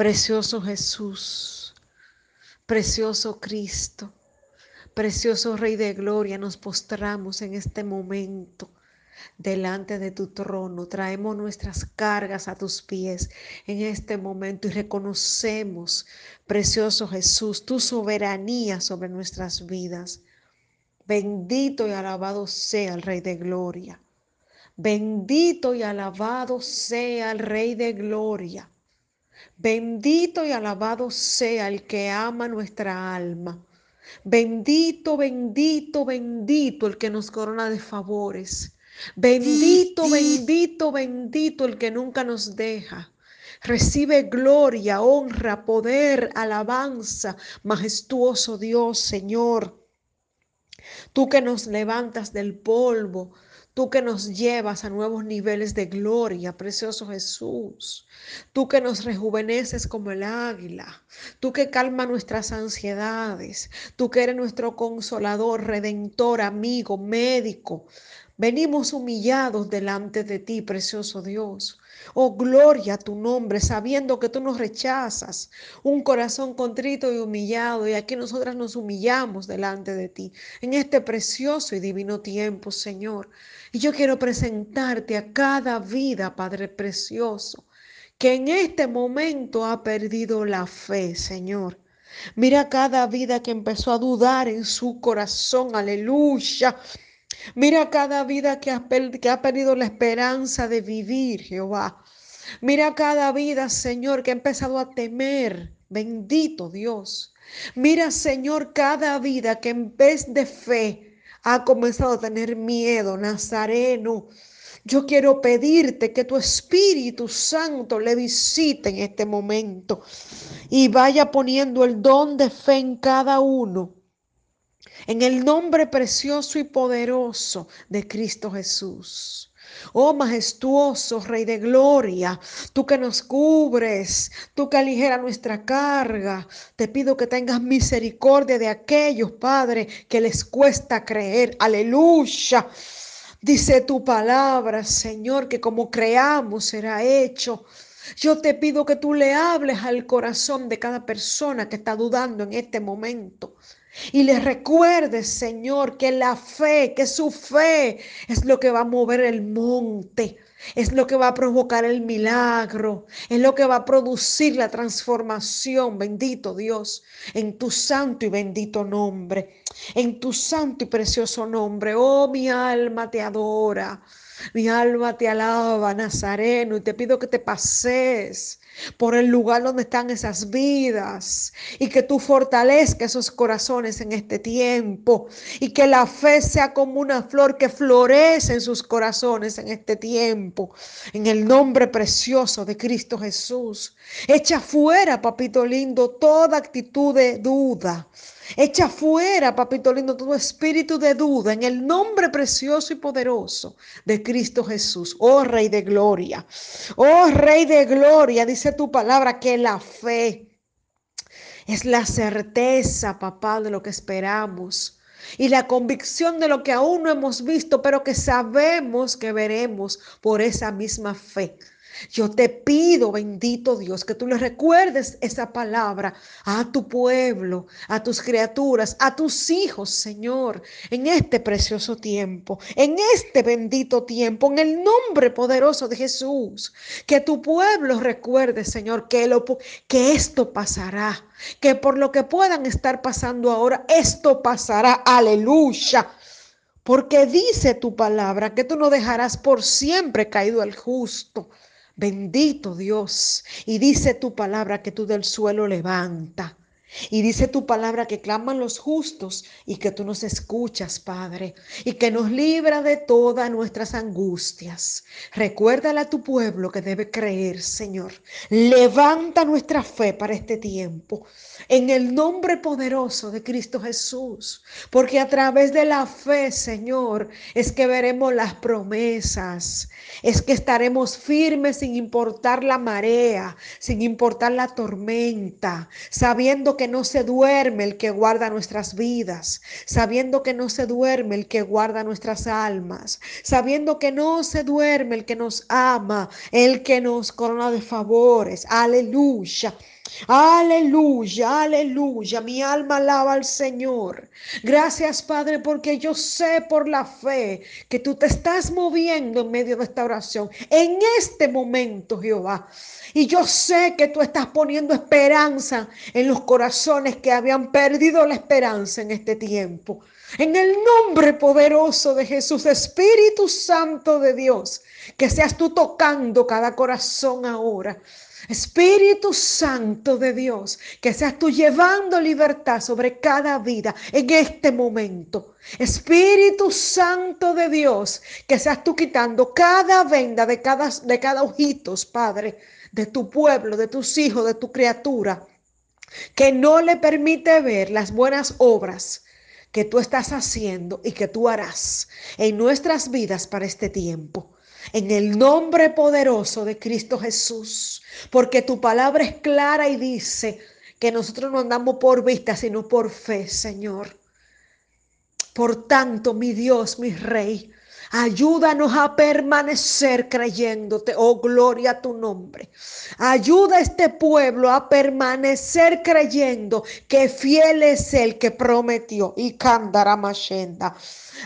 Precioso Jesús, precioso Cristo, precioso Rey de Gloria, nos postramos en este momento delante de tu trono. Traemos nuestras cargas a tus pies en este momento y reconocemos, precioso Jesús, tu soberanía sobre nuestras vidas. Bendito y alabado sea el Rey de Gloria. Bendito y alabado sea el Rey de Gloria. Bendito y alabado sea el que ama nuestra alma. Bendito, bendito, bendito el que nos corona de favores. Bendito, bendito, bendito el que nunca nos deja. Recibe gloria, honra, poder, alabanza, majestuoso Dios, Señor. Tú que nos levantas del polvo, Tú que nos llevas a nuevos niveles de gloria, precioso Jesús. Tú que nos rejuveneces como el águila. Tú que calma nuestras ansiedades. Tú que eres nuestro consolador, redentor, amigo, médico. Venimos humillados delante de ti, precioso Dios. Oh, gloria a tu nombre, sabiendo que tú nos rechazas. Un corazón contrito y humillado. Y aquí nosotras nos humillamos delante de ti en este precioso y divino tiempo, Señor. Y yo quiero presentarte a cada vida, Padre precioso, que en este momento ha perdido la fe, Señor. Mira cada vida que empezó a dudar en su corazón, aleluya. Mira cada vida que ha, perdido la esperanza de vivir, Jehová. Mira cada vida, Señor, que ha empezado a temer. Bendito Dios. Mira, Señor, cada vida que en vez de fe ha comenzado a tener miedo, Nazareno. Yo quiero pedirte que tu Espíritu Santo le visite en este momento y vaya poniendo el don de fe en cada uno. En el nombre precioso y poderoso de Cristo Jesús. Oh majestuoso Rey de Gloria, tú que nos cubres, tú que aligeras nuestra carga, te pido que tengas misericordia de aquellos, Padre, que les cuesta creer. Aleluya. Dice tu palabra, Señor, que como creamos será hecho. Yo te pido que tú le hables al corazón de cada persona que está dudando en este momento. Y les recuerdes, Señor, que la fe, que su fe es lo que va a mover el monte, es lo que va a provocar el milagro, es lo que va a producir la transformación, bendito Dios, en tu santo y bendito nombre, en tu santo y precioso nombre. Oh, mi alma te adora. Mi alma te alaba, Nazareno, y te pido que te pases por el lugar donde están esas vidas y que tú fortalezcas esos corazones en este tiempo y que la fe sea como una flor que florece en sus corazones en este tiempo. En el nombre precioso de Cristo Jesús. Echa fuera, papito lindo, toda actitud de duda Echa fuera, papito lindo, todo espíritu de duda en el nombre precioso y poderoso de Cristo Jesús. Oh Rey de Gloria. Oh Rey de Gloria, dice tu palabra que la fe es la certeza, papá, de lo que esperamos y la convicción de lo que aún no hemos visto, pero que sabemos que veremos por esa misma fe. Yo te pido, bendito Dios, que tú le recuerdes esa palabra a tu pueblo, a tus criaturas, a tus hijos, Señor, en este precioso tiempo, en este bendito tiempo, en el nombre poderoso de Jesús. Que tu pueblo recuerde, Señor, que, que esto pasará, que por lo que puedan estar pasando ahora, esto pasará. Aleluya. Porque dice tu palabra que tú no dejarás por siempre caído al justo. Bendito Dios. Y dice tu palabra que tú del suelo levanta. Y dice tu palabra que claman los justos y que tú nos escuchas, Padre, y que nos libra de todas nuestras angustias. Recuérdale a tu pueblo que debe creer, Señor. Levanta nuestra fe para este tiempo, en el nombre poderoso de Cristo Jesús, porque a través de la fe, Señor, es que veremos las promesas, es que estaremos firmes sin importar la marea, sin importar la tormenta, sabiendo que que no se duerme el que guarda nuestras vidas, sabiendo que no se duerme el que guarda nuestras almas, sabiendo que no se duerme el que nos ama, el que nos corona de favores. Aleluya. Aleluya, aleluya. Mi alma alaba al Señor. Gracias, Padre, porque yo sé por la fe que tú te estás moviendo en medio de esta oración. En este momento, Jehová. Y yo sé que tú estás poniendo esperanza en los corazones que habían perdido la esperanza en este tiempo. En el nombre poderoso de Jesús, Espíritu Santo de Dios, que seas tú tocando cada corazón ahora. Espíritu Santo de Dios, que seas tú llevando libertad sobre cada vida en este momento. Espíritu Santo de Dios, que seas tú quitando cada venda de cada, de cada ojitos, Padre, de tu pueblo, de tus hijos, de tu criatura, que no le permite ver las buenas obras que tú estás haciendo y que tú harás en nuestras vidas para este tiempo en el nombre poderoso de Cristo Jesús, porque tu palabra es clara y dice que nosotros no andamos por vista, sino por fe, Señor. Por tanto, mi Dios, mi Rey, Ayúdanos a permanecer creyéndote. Oh, gloria a tu nombre. Ayuda a este pueblo a permanecer creyendo que fiel es el que prometió. Y Mashenda.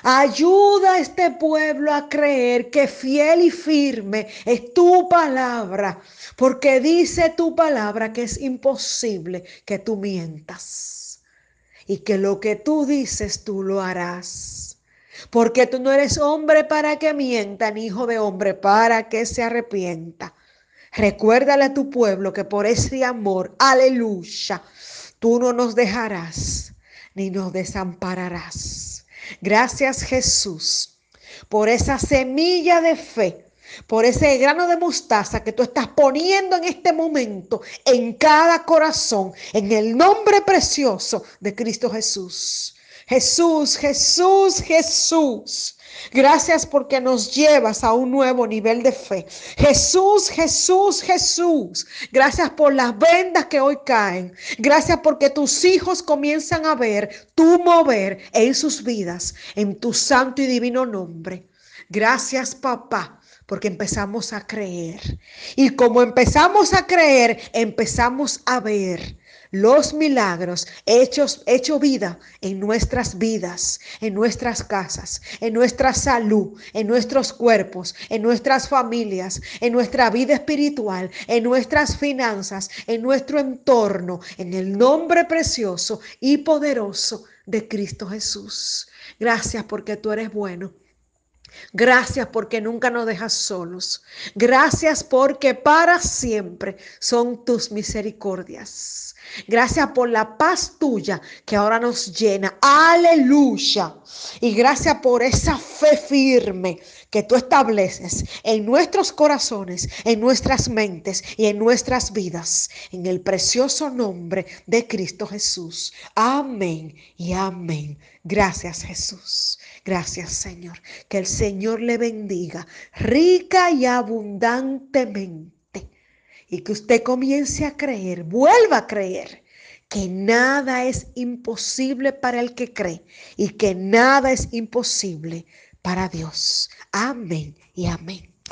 Ayuda a este pueblo a creer que fiel y firme es tu palabra, porque dice tu palabra que es imposible que tú mientas y que lo que tú dices tú lo harás. Porque tú no eres hombre para que mienta, ni hijo de hombre para que se arrepienta. Recuérdale a tu pueblo que por ese amor, aleluya, tú no nos dejarás ni nos desampararás. Gracias Jesús por esa semilla de fe, por ese grano de mostaza que tú estás poniendo en este momento en cada corazón, en el nombre precioso de Cristo Jesús. Jesús, Jesús, Jesús. Gracias porque nos llevas a un nuevo nivel de fe. Jesús, Jesús, Jesús. Gracias por las vendas que hoy caen. Gracias porque tus hijos comienzan a ver tu mover en sus vidas, en tu santo y divino nombre. Gracias, papá porque empezamos a creer. Y como empezamos a creer, empezamos a ver los milagros hechos, hecho vida en nuestras vidas, en nuestras casas, en nuestra salud, en nuestros cuerpos, en nuestras familias, en nuestra vida espiritual, en nuestras finanzas, en nuestro entorno, en el nombre precioso y poderoso de Cristo Jesús. Gracias porque tú eres bueno. Gracias porque nunca nos dejas solos. Gracias porque para siempre son tus misericordias. Gracias por la paz tuya que ahora nos llena. Aleluya. Y gracias por esa fe firme que tú estableces en nuestros corazones, en nuestras mentes y en nuestras vidas. En el precioso nombre de Cristo Jesús. Amén y amén. Gracias Jesús. Gracias Señor. Que el Señor le bendiga rica y abundantemente y que usted comience a creer, vuelva a creer que nada es imposible para el que cree y que nada es imposible para Dios. Amén y amén.